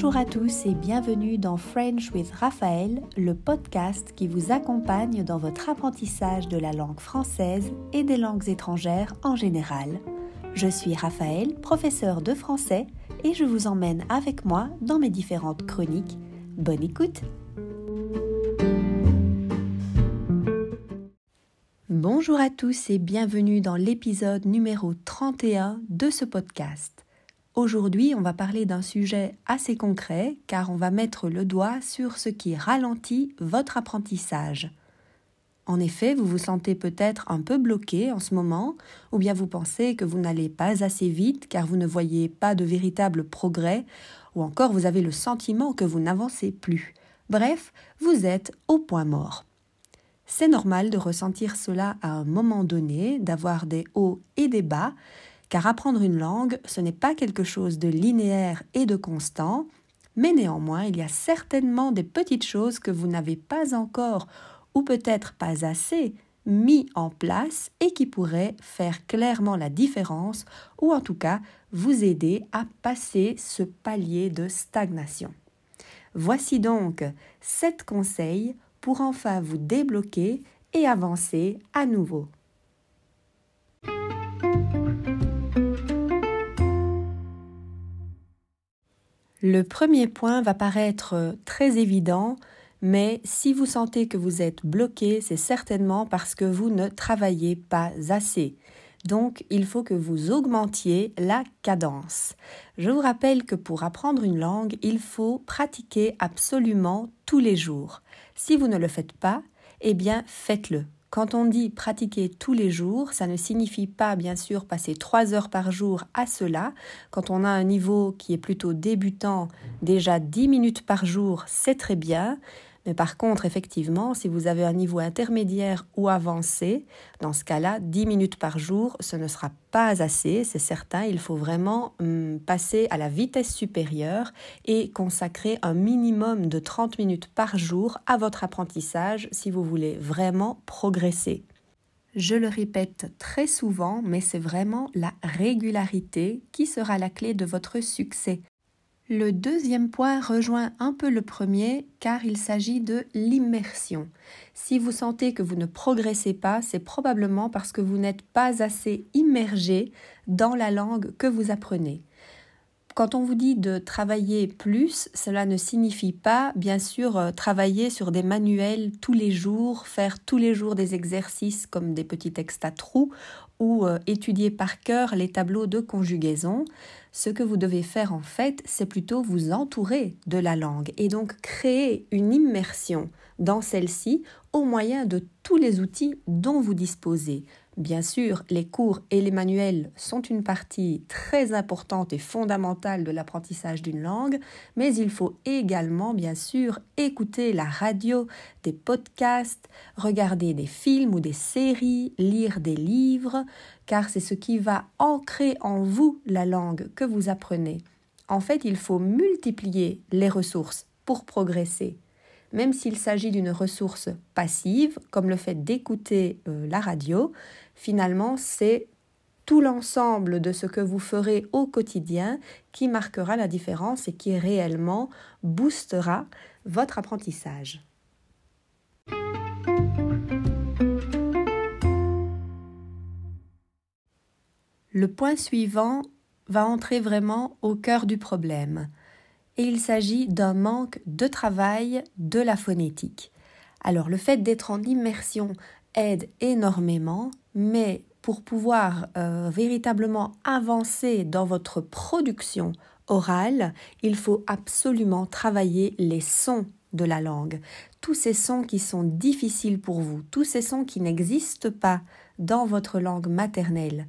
Bonjour à tous et bienvenue dans French with Raphaël, le podcast qui vous accompagne dans votre apprentissage de la langue française et des langues étrangères en général. Je suis Raphaël, professeur de français, et je vous emmène avec moi dans mes différentes chroniques. Bonne écoute Bonjour à tous et bienvenue dans l'épisode numéro 31 de ce podcast. Aujourd'hui, on va parler d'un sujet assez concret car on va mettre le doigt sur ce qui ralentit votre apprentissage. En effet, vous vous sentez peut-être un peu bloqué en ce moment, ou bien vous pensez que vous n'allez pas assez vite car vous ne voyez pas de véritable progrès, ou encore vous avez le sentiment que vous n'avancez plus. Bref, vous êtes au point mort. C'est normal de ressentir cela à un moment donné, d'avoir des hauts et des bas, car apprendre une langue, ce n'est pas quelque chose de linéaire et de constant, mais néanmoins, il y a certainement des petites choses que vous n'avez pas encore, ou peut-être pas assez, mis en place et qui pourraient faire clairement la différence, ou en tout cas vous aider à passer ce palier de stagnation. Voici donc sept conseils pour enfin vous débloquer et avancer à nouveau. Le premier point va paraître très évident, mais si vous sentez que vous êtes bloqué, c'est certainement parce que vous ne travaillez pas assez. Donc, il faut que vous augmentiez la cadence. Je vous rappelle que pour apprendre une langue, il faut pratiquer absolument tous les jours. Si vous ne le faites pas, eh bien, faites-le. Quand on dit pratiquer tous les jours, ça ne signifie pas bien sûr passer trois heures par jour à cela. Quand on a un niveau qui est plutôt débutant, déjà dix minutes par jour, c'est très bien. Mais par contre, effectivement, si vous avez un niveau intermédiaire ou avancé, dans ce cas-là, 10 minutes par jour, ce ne sera pas assez, c'est certain. Il faut vraiment hum, passer à la vitesse supérieure et consacrer un minimum de 30 minutes par jour à votre apprentissage si vous voulez vraiment progresser. Je le répète très souvent, mais c'est vraiment la régularité qui sera la clé de votre succès. Le deuxième point rejoint un peu le premier car il s'agit de l'immersion. Si vous sentez que vous ne progressez pas, c'est probablement parce que vous n'êtes pas assez immergé dans la langue que vous apprenez. Quand on vous dit de travailler plus, cela ne signifie pas, bien sûr, euh, travailler sur des manuels tous les jours, faire tous les jours des exercices comme des petits textes à trous ou euh, étudier par cœur les tableaux de conjugaison. Ce que vous devez faire en fait, c'est plutôt vous entourer de la langue et donc créer une immersion dans celle-ci au moyen de tous les outils dont vous disposez. Bien sûr, les cours et les manuels sont une partie très importante et fondamentale de l'apprentissage d'une langue, mais il faut également, bien sûr, écouter la radio, des podcasts, regarder des films ou des séries, lire des livres, car c'est ce qui va ancrer en vous la langue que vous apprenez. En fait, il faut multiplier les ressources pour progresser même s'il s'agit d'une ressource passive, comme le fait d'écouter euh, la radio, finalement c'est tout l'ensemble de ce que vous ferez au quotidien qui marquera la différence et qui réellement boostera votre apprentissage. Le point suivant va entrer vraiment au cœur du problème et il s'agit d'un manque de travail de la phonétique. Alors le fait d'être en immersion aide énormément, mais pour pouvoir euh, véritablement avancer dans votre production orale, il faut absolument travailler les sons de la langue, tous ces sons qui sont difficiles pour vous, tous ces sons qui n'existent pas dans votre langue maternelle.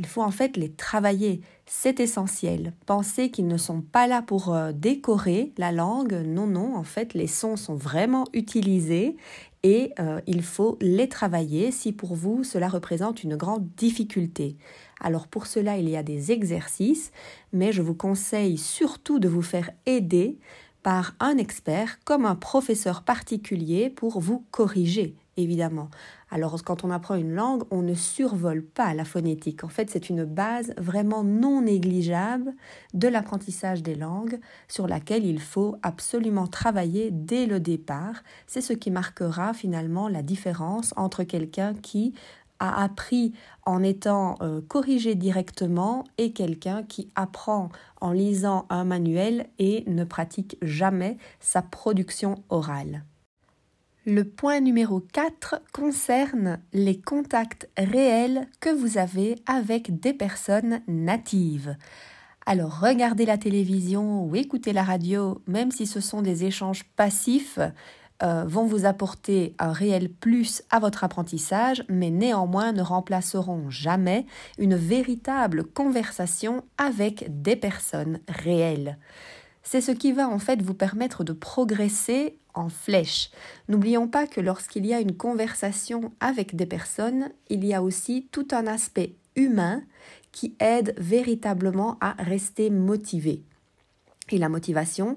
Il faut en fait les travailler. C'est essentiel. Pensez qu'ils ne sont pas là pour euh, décorer la langue. Non, non, en fait, les sons sont vraiment utilisés et euh, il faut les travailler si pour vous cela représente une grande difficulté. Alors pour cela, il y a des exercices, mais je vous conseille surtout de vous faire aider par un expert comme un professeur particulier pour vous corriger évidemment. Alors quand on apprend une langue, on ne survole pas la phonétique. En fait, c'est une base vraiment non négligeable de l'apprentissage des langues sur laquelle il faut absolument travailler dès le départ. C'est ce qui marquera finalement la différence entre quelqu'un qui a appris en étant euh, corrigé directement et quelqu'un qui apprend en lisant un manuel et ne pratique jamais sa production orale. Le point numéro 4 concerne les contacts réels que vous avez avec des personnes natives. Alors regardez la télévision ou écoutez la radio, même si ce sont des échanges passifs, euh, vont vous apporter un réel plus à votre apprentissage, mais néanmoins ne remplaceront jamais une véritable conversation avec des personnes réelles. C'est ce qui va en fait vous permettre de progresser en flèche. N'oublions pas que lorsqu'il y a une conversation avec des personnes, il y a aussi tout un aspect humain qui aide véritablement à rester motivé. Et la motivation,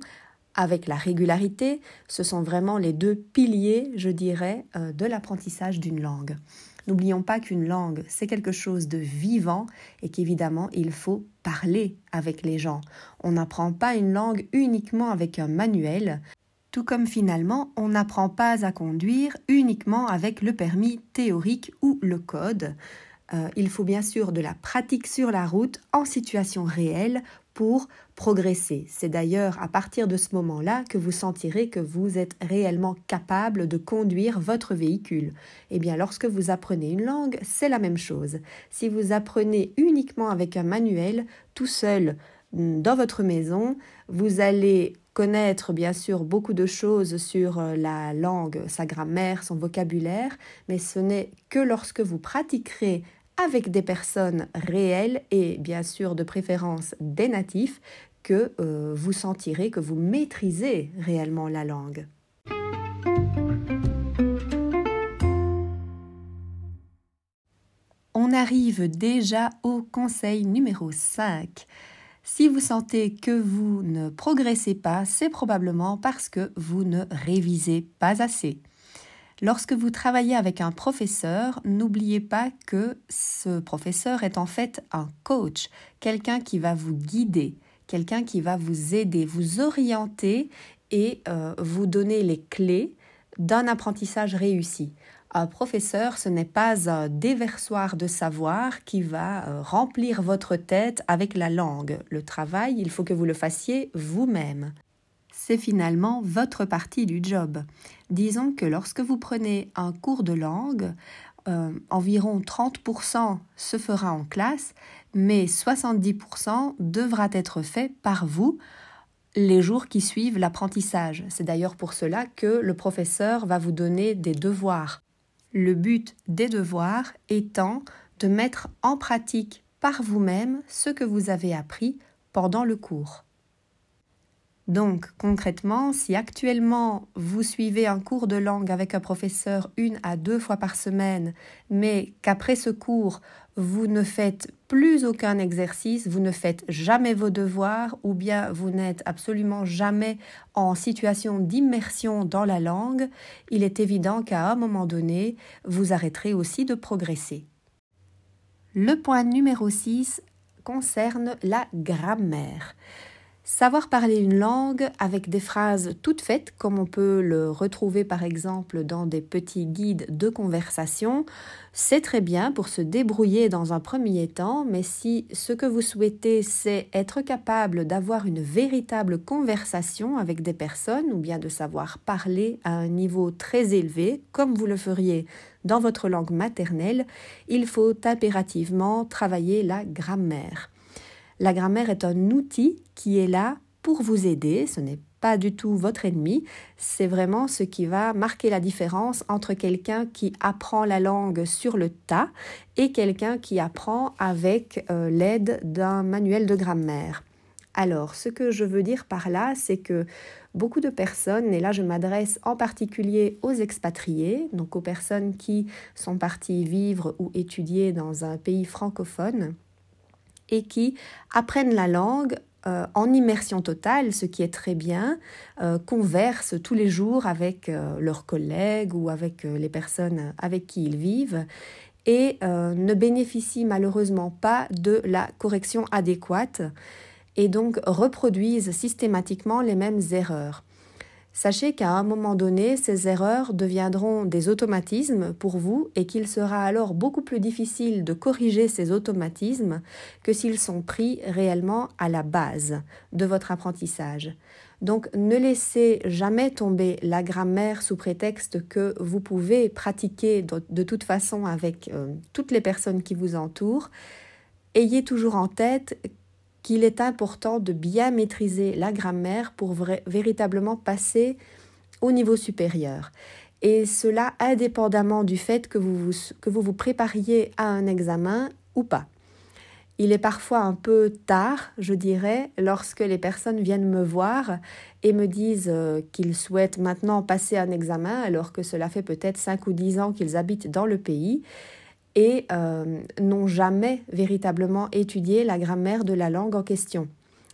avec la régularité, ce sont vraiment les deux piliers, je dirais, euh, de l'apprentissage d'une langue. N'oublions pas qu'une langue, c'est quelque chose de vivant et qu'évidemment, il faut parler avec les gens. On n'apprend pas une langue uniquement avec un manuel, tout comme finalement, on n'apprend pas à conduire uniquement avec le permis théorique ou le code. Euh, il faut bien sûr de la pratique sur la route en situation réelle pour progresser. C'est d'ailleurs à partir de ce moment-là que vous sentirez que vous êtes réellement capable de conduire votre véhicule. Eh bien, lorsque vous apprenez une langue, c'est la même chose. Si vous apprenez uniquement avec un manuel, tout seul, mm, dans votre maison, vous allez connaître bien sûr beaucoup de choses sur euh, la langue, sa grammaire, son vocabulaire, mais ce n'est que lorsque vous pratiquerez avec des personnes réelles et bien sûr de préférence des natifs que euh, vous sentirez que vous maîtrisez réellement la langue. On arrive déjà au conseil numéro 5. Si vous sentez que vous ne progressez pas, c'est probablement parce que vous ne révisez pas assez. Lorsque vous travaillez avec un professeur, n'oubliez pas que ce professeur est en fait un coach, quelqu'un qui va vous guider, quelqu'un qui va vous aider, vous orienter et euh, vous donner les clés d'un apprentissage réussi. Un professeur, ce n'est pas un déversoir de savoir qui va euh, remplir votre tête avec la langue. Le travail, il faut que vous le fassiez vous-même c'est finalement votre partie du job. Disons que lorsque vous prenez un cours de langue, euh, environ 30% se fera en classe, mais 70% devra être fait par vous les jours qui suivent l'apprentissage. C'est d'ailleurs pour cela que le professeur va vous donner des devoirs. Le but des devoirs étant de mettre en pratique par vous-même ce que vous avez appris pendant le cours. Donc concrètement, si actuellement vous suivez un cours de langue avec un professeur une à deux fois par semaine, mais qu'après ce cours, vous ne faites plus aucun exercice, vous ne faites jamais vos devoirs ou bien vous n'êtes absolument jamais en situation d'immersion dans la langue, il est évident qu'à un moment donné, vous arrêterez aussi de progresser. Le point numéro 6 concerne la grammaire. Savoir parler une langue avec des phrases toutes faites, comme on peut le retrouver par exemple dans des petits guides de conversation, c'est très bien pour se débrouiller dans un premier temps, mais si ce que vous souhaitez c'est être capable d'avoir une véritable conversation avec des personnes ou bien de savoir parler à un niveau très élevé, comme vous le feriez dans votre langue maternelle, il faut impérativement travailler la grammaire. La grammaire est un outil qui est là pour vous aider, ce n'est pas du tout votre ennemi, c'est vraiment ce qui va marquer la différence entre quelqu'un qui apprend la langue sur le tas et quelqu'un qui apprend avec euh, l'aide d'un manuel de grammaire. Alors, ce que je veux dire par là, c'est que beaucoup de personnes, et là je m'adresse en particulier aux expatriés, donc aux personnes qui sont parties vivre ou étudier dans un pays francophone, et qui apprennent la langue euh, en immersion totale, ce qui est très bien, euh, conversent tous les jours avec euh, leurs collègues ou avec les personnes avec qui ils vivent et ne bénéficient malheureusement pas de la correction adéquate et donc reproduisent systématiquement les mêmes erreurs. Sachez qu'à un moment donné, ces erreurs deviendront des automatismes pour vous et qu'il sera alors beaucoup plus difficile de corriger ces automatismes que s'ils sont pris réellement à la base de votre apprentissage. Donc ne laissez jamais tomber la grammaire sous prétexte que vous pouvez pratiquer de, toute façon avec euh, toutes les personnes qui vous entourent. Ayez toujours en tête qu'il est important de bien maîtriser la grammaire pour véritablement passer au niveau supérieur. Et cela indépendamment du fait que vous vous, que vous vous prépariez à un examen ou pas. Il est parfois un peu tard, je dirais, lorsque les personnes viennent me voir et me disent euh, qu'ils souhaitent maintenant passer un examen alors que cela fait peut-être 5 ou 10 ans qu'ils habitent dans le pays et euh, n'ont jamais véritablement étudié la grammaire de la langue en question.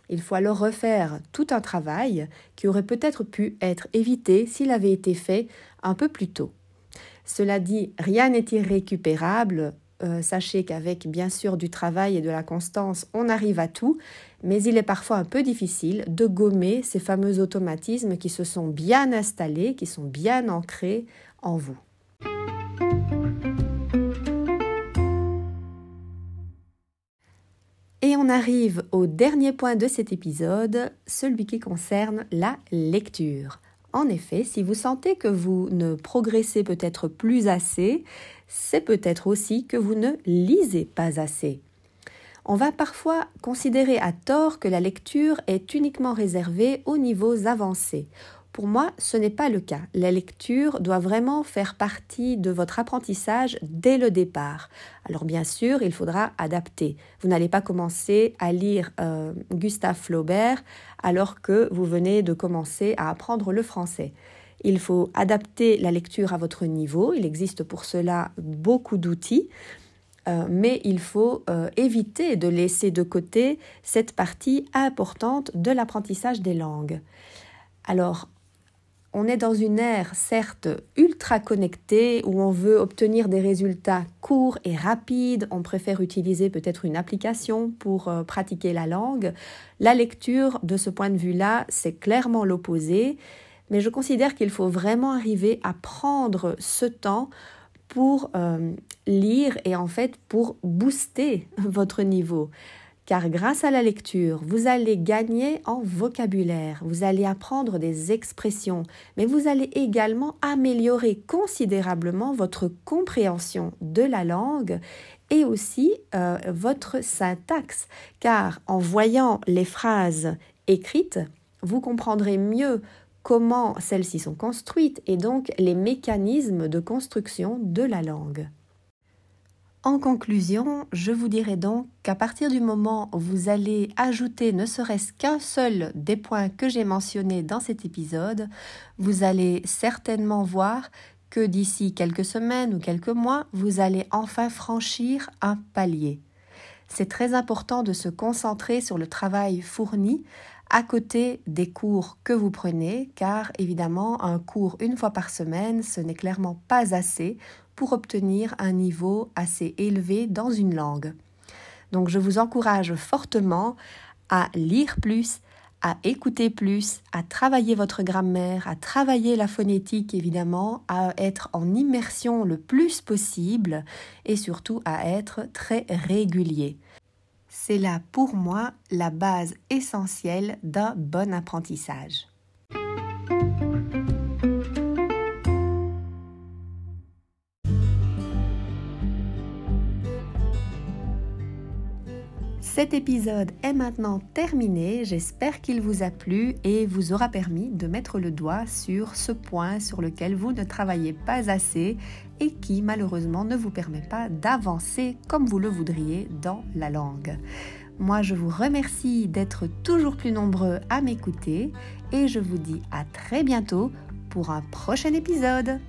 Il faut alors refaire tout un travail qui aurait peut-être pu être évité s'il avait été fait un peu plus tôt. Cela dit, rien n'est irrécupérable. Euh, sachez qu'avec bien sûr du travail et de la constance, on arrive à tout, mais il est parfois un peu difficile de gommer ces fameux automatismes qui se sont bien installés, qui sont bien ancrés en vous. On arrive au dernier point de cet épisode, celui qui concerne la lecture. En effet, si vous sentez que vous ne progressez peut-être plus assez, c'est peut-être aussi que vous ne lisez pas assez. On va parfois considérer à tort que la lecture est uniquement réservée aux niveaux avancés. Pour moi, ce n'est pas le cas. La lecture doit vraiment faire partie de votre apprentissage dès le départ. Alors bien sûr, il faudra adapter. Vous n'allez pas commencer à lire euh, Gustave Flaubert alors que vous venez de commencer à apprendre le français. Il faut adapter la lecture à votre niveau. Il existe pour cela beaucoup d'outils. Euh, mais il faut euh, éviter de laisser de côté cette partie importante de l'apprentissage des langues. Alors, on est dans une ère certes ultra connectée où on veut obtenir des résultats courts et rapides, on préfère utiliser peut-être une application pour euh, pratiquer la langue. La lecture, de ce point de vue-là, c'est clairement l'opposé, mais je considère qu'il faut vraiment arriver à prendre ce temps pour euh, lire et en fait pour booster votre niveau car grâce à la lecture, vous allez gagner en vocabulaire, vous allez apprendre des expressions, mais vous allez également améliorer considérablement votre compréhension de la langue et aussi euh, votre syntaxe, car en voyant les phrases écrites, vous comprendrez mieux comment celles-ci sont construites et donc les mécanismes de construction de la langue. En conclusion, je vous dirais donc qu'à partir du moment où vous allez ajouter ne serait-ce qu'un seul des points que j'ai mentionnés dans cet épisode, vous allez certainement voir que d'ici quelques semaines ou quelques mois, vous allez enfin franchir un palier. C'est très important de se concentrer sur le travail fourni à côté des cours que vous prenez, car évidemment, un cours une fois par semaine, ce n'est clairement pas assez pour obtenir un niveau assez élevé dans une langue. Donc je vous encourage fortement à lire plus, à écouter plus, à travailler votre grammaire, à travailler la phonétique évidemment, à être en immersion le plus possible et surtout à être très régulier. C'est là pour moi la base essentielle d'un bon apprentissage. Cet épisode est maintenant terminé, j'espère qu'il vous a plu et vous aura permis de mettre le doigt sur ce point sur lequel vous ne travaillez pas assez et qui malheureusement ne vous permet pas d'avancer comme vous le voudriez dans la langue. Moi, je vous remercie d'être toujours plus nombreux à m'écouter et je vous dis à très bientôt pour un prochain épisode.